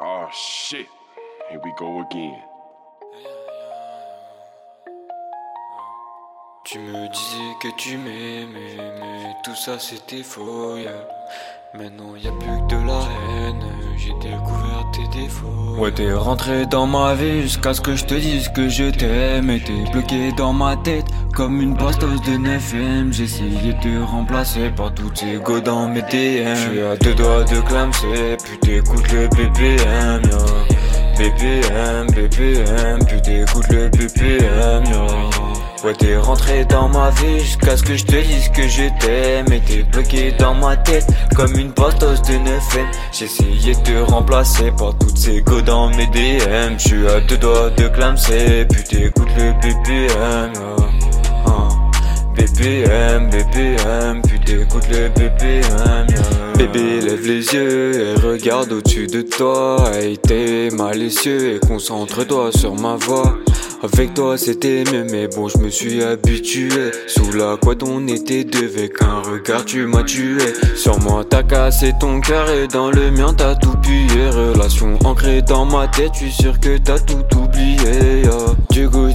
Oh shit, here we go again. Tu me disais que tu m'aimais, mais tout ça c'était faux. Yeah. Maintenant y a plus que de la haine, j'ai découvert tes défauts. Ouais, t'es rentré dans ma vie jusqu'à ce que je te dise que je t'aime. Et t'es bloqué dans ma tête comme une bastos de 9ème. J'ai essayé de te remplacer par tous tes go dans mes DM. J'suis à deux doigts de clamser, puis t'écoutes le BPM. Yeah. BPM, BPM, puis t'écoutes le BPM. Yeah. Ouais t'es rentré dans ma vie jusqu'à ce que je te dise que je t'aime Et t'es bloqué dans ma tête comme une bastos de 9 J'ai essayé de te remplacer par toutes ces go dans mes DM J'suis à deux doigts de clamser puis t'écoutes le BPM BPM, BPM, puis t'écoutes le BPM lève les yeux et regarde au-dessus de toi. Hey t'es malicieux et concentre-toi sur ma voix. Avec toi c'était mieux mais bon je me suis habitué. Sous la couette on était deux avec un regard tu m'as tué. Sur moi t'as cassé ton cœur et dans le mien t'as tout pillé. Relation ancrée dans ma tête je suis sûr que t'as tout oublié. Du coup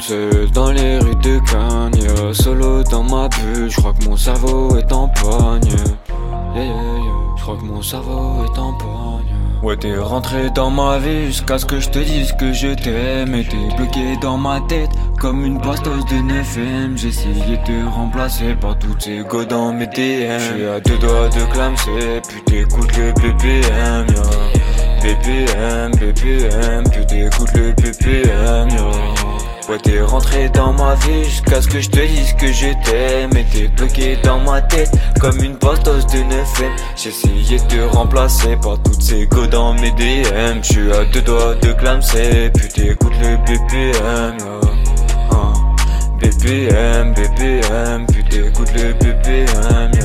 seul dans les rues de Cagnes. Solo dans ma bulle je crois que mon cerveau est en yeah, Je crois que mon cerveau est en pogne Ouais t'es rentré dans ma vie jusqu'à ce que je te dise que je t'aime. Et t'es bloqué dans ma tête comme une bastos de 9ème J'ai essayé de te remplacer par toutes ces go dans mes DM J'suis à deux doigts de clamser puis t'écoutes le BPM BPM, BPM, puis t'écoutes le BPM Ouais t'es rentré dans ma vie jusqu'à ce que je te dise que je t'aime Et t'es bloqué dans ma tête comme une bastos de 9ème J'ai essayé de te remplacer par toutes ces go dans mes DM J'suis à deux doigts de clamser puis t'écoutes le BPM BPM, BPM, puis t'écoutes le BPM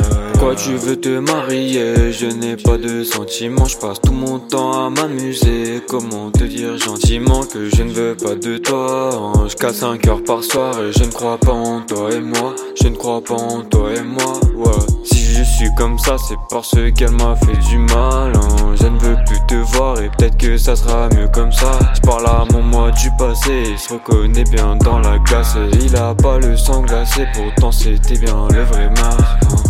Quoi tu veux te marier, je n'ai pas de sentiments, je passe tout mon temps à m'amuser. Comment te dire gentiment que je ne veux pas de toi? Je casse un cœur par soir et je ne crois pas en toi et moi. Je ne crois pas en toi et moi, ouais. Si je suis comme ça c'est parce qu'elle m'a fait du mal hein. Je ne veux plus te voir et peut-être que ça sera mieux comme ça. Je parle à mon moi du passé, il se reconnaît bien dans la glace. Il a pas le sang glacé, pourtant c'était bien le vrai Mars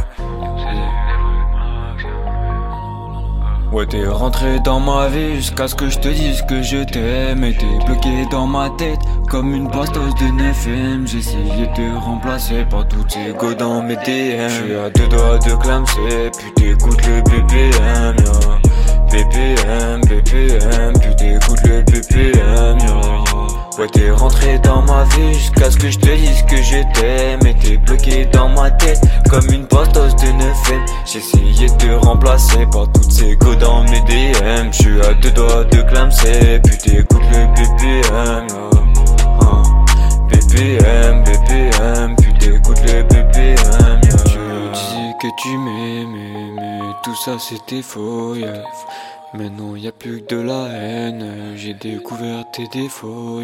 Ouais t'es rentré dans ma vie jusqu'à ce que je te dise que je t'aime. Et t'es bloqué dans ma tête comme une bastos de 9ème J'ai essayé de te remplacer par toutes ces go dans mes DM J'suis à deux doigts de clamser puis t'écoutes le BPM BPM, BPM, puis t'écoutes le BPM Ouais t'es rentré dans ma vie jusqu'à ce que je te dise que je t'aime Et t'es bloqué dans ma tête comme une bastos de 9ème J'ai essayé de te remplacer par toutes ces go dans mes DM J'suis à deux doigts de clamser puis t'écoutes le BPM BPM, BPM, puis t'écoutes le BPM Tu me disais que tu m'aimais mais tout ça c'était faux yeah. Maintenant y a plus que de la haine, j'ai découvert tes défauts.